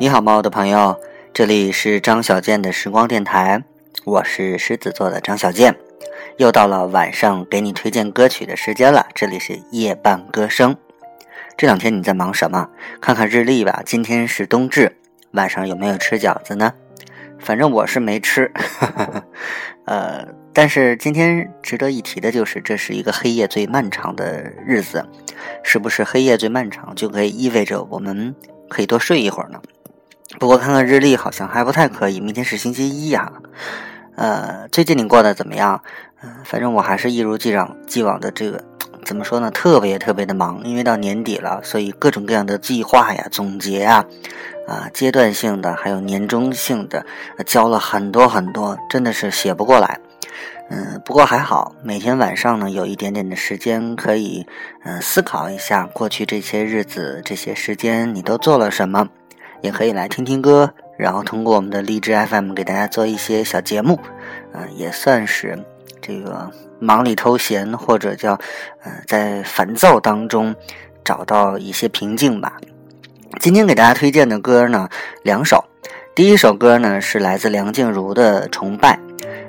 你好吗，我的朋友？这里是张小健的时光电台，我是狮子座的张小健。又到了晚上给你推荐歌曲的时间了，这里是夜半歌声。这两天你在忙什么？看看日历吧，今天是冬至，晚上有没有吃饺子呢？反正我是没吃，呃，但是今天值得一提的就是，这是一个黑夜最漫长的日子，是不是黑夜最漫长就可以意味着我们可以多睡一会儿呢？不过看看日历，好像还不太可以。明天是星期一呀，呃，最近你过得怎么样？嗯，反正我还是一如既往既往的这个，怎么说呢？特别特别的忙，因为到年底了，所以各种各样的计划呀、总结啊，啊，阶段性的还有年终性的，交了很多很多，真的是写不过来。嗯，不过还好，每天晚上呢，有一点点的时间可以，嗯，思考一下过去这些日子、这些时间你都做了什么。也可以来听听歌，然后通过我们的荔枝 FM 给大家做一些小节目，嗯，也算是这个忙里偷闲，或者叫呃在烦躁当中找到一些平静吧。今天给大家推荐的歌呢，两首，第一首歌呢是来自梁静茹的《崇拜》。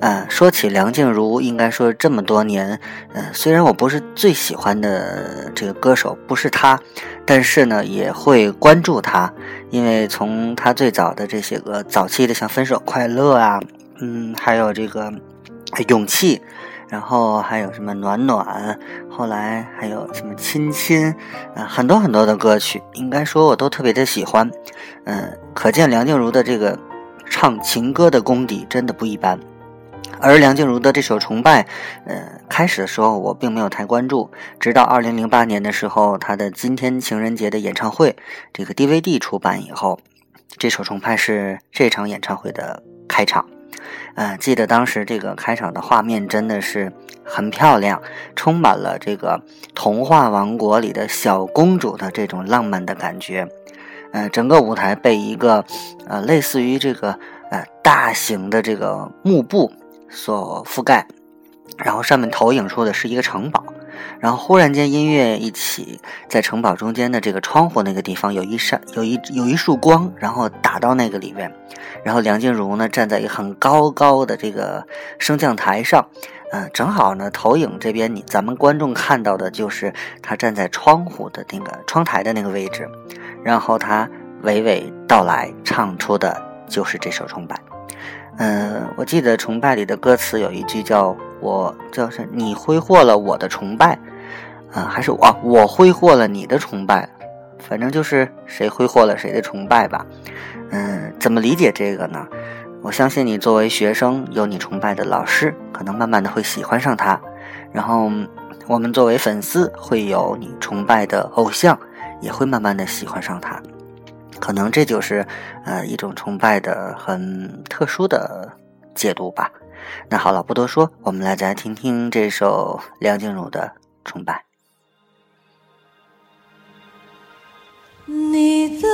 嗯，说起梁静茹，应该说这么多年，呃，虽然我不是最喜欢的这个歌手，不是她，但是呢，也会关注她，因为从她最早的这些个早期的像《分手快乐》啊，嗯，还有这个《勇气》，然后还有什么《暖暖》，后来还有什么《亲亲》，啊，很多很多的歌曲，应该说我都特别的喜欢，嗯，可见梁静茹的这个唱情歌的功底真的不一般。而梁静茹的这首《崇拜》，呃，开始的时候我并没有太关注，直到二零零八年的时候，她的今天情人节的演唱会这个 DVD 出版以后，这首《崇拜》是这场演唱会的开场。呃，记得当时这个开场的画面真的是很漂亮，充满了这个童话王国里的小公主的这种浪漫的感觉。呃，整个舞台被一个呃类似于这个呃大型的这个幕布。所覆盖，然后上面投影出的是一个城堡，然后忽然间音乐一起，在城堡中间的这个窗户那个地方有一扇有一有一束光，然后打到那个里面，然后梁静茹呢站在一个很高高的这个升降台上，嗯，正好呢投影这边你咱们观众看到的就是她站在窗户的那个窗台的那个位置，然后她娓娓道来唱出的就是这首崇拜。嗯，我记得《崇拜》里的歌词有一句叫“我叫是你挥霍了我的崇拜”，啊，还是我我挥霍了你的崇拜，反正就是谁挥霍了谁的崇拜吧。嗯，怎么理解这个呢？我相信你作为学生，有你崇拜的老师，可能慢慢的会喜欢上他；然后我们作为粉丝，会有你崇拜的偶像，也会慢慢的喜欢上他。可能这就是，呃，一种崇拜的很特殊的解读吧。那好了，不多说，我们来再听听这首梁静茹的《崇拜》。你的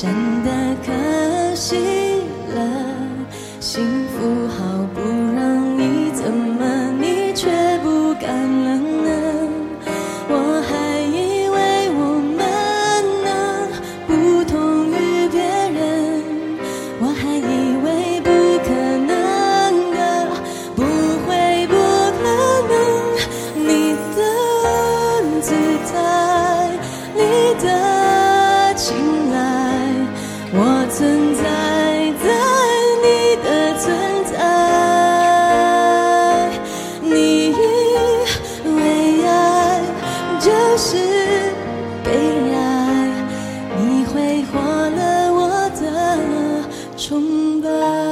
真的可惜了幸福好不霍了我的崇拜。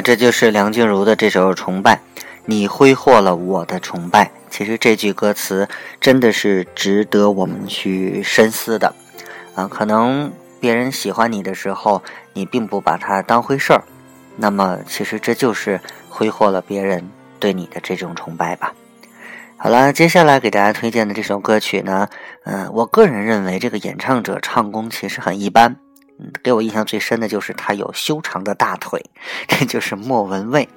这就是梁静茹的这首《崇拜》，你挥霍了我的崇拜。其实这句歌词真的是值得我们去深思的。啊，可能别人喜欢你的时候，你并不把它当回事儿，那么其实这就是挥霍了别人对你的这种崇拜吧。好了，接下来给大家推荐的这首歌曲呢，嗯、我个人认为这个演唱者唱功其实很一般。给我印象最深的就是他有修长的大腿，这就是莫文蔚。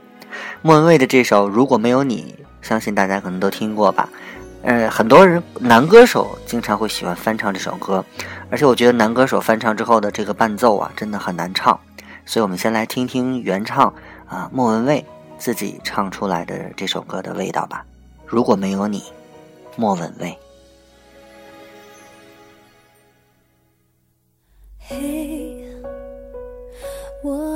莫文蔚的这首《如果没有你》，相信大家可能都听过吧。呃，很多人男歌手经常会喜欢翻唱这首歌，而且我觉得男歌手翻唱之后的这个伴奏啊，真的很难唱。所以我们先来听听原唱啊，莫文蔚自己唱出来的这首歌的味道吧。如果没有你，莫文蔚。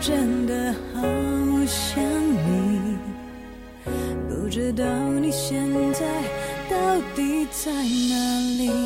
真的好想你，不知道你现在到底在哪里。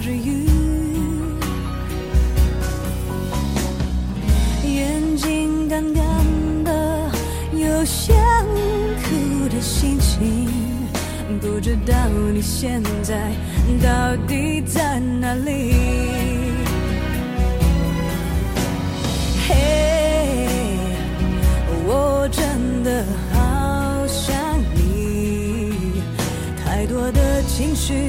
着雨，眼睛干干的，有想哭的心情，不知道你现在到底在哪里？嘿，我真的好想你，太多的情绪，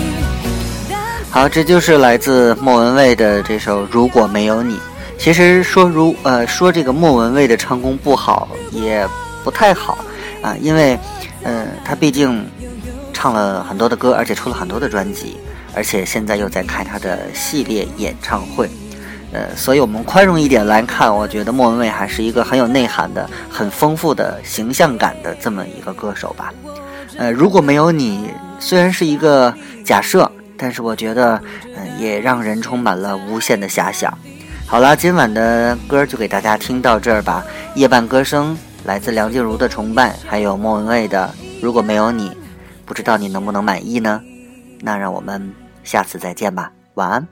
好，这就是来自莫文蔚的这首《如果没有你》。其实说如呃说这个莫文蔚的唱功不好也不太好啊，因为嗯、呃、她毕竟唱了很多的歌，而且出了很多的专辑，而且现在又在开她的系列演唱会。呃，所以我们宽容一点来看，我觉得莫文蔚还是一个很有内涵的、很丰富的形象感的这么一个歌手吧。呃，如果没有你，虽然是一个假设，但是我觉得，嗯、也让人充满了无限的遐想。好了，今晚的歌就给大家听到这儿吧。夜半歌声来自梁静茹的《崇拜》，还有莫文蔚的《如果没有你》，不知道你能不能满意呢？那让我们下次再见吧，晚安。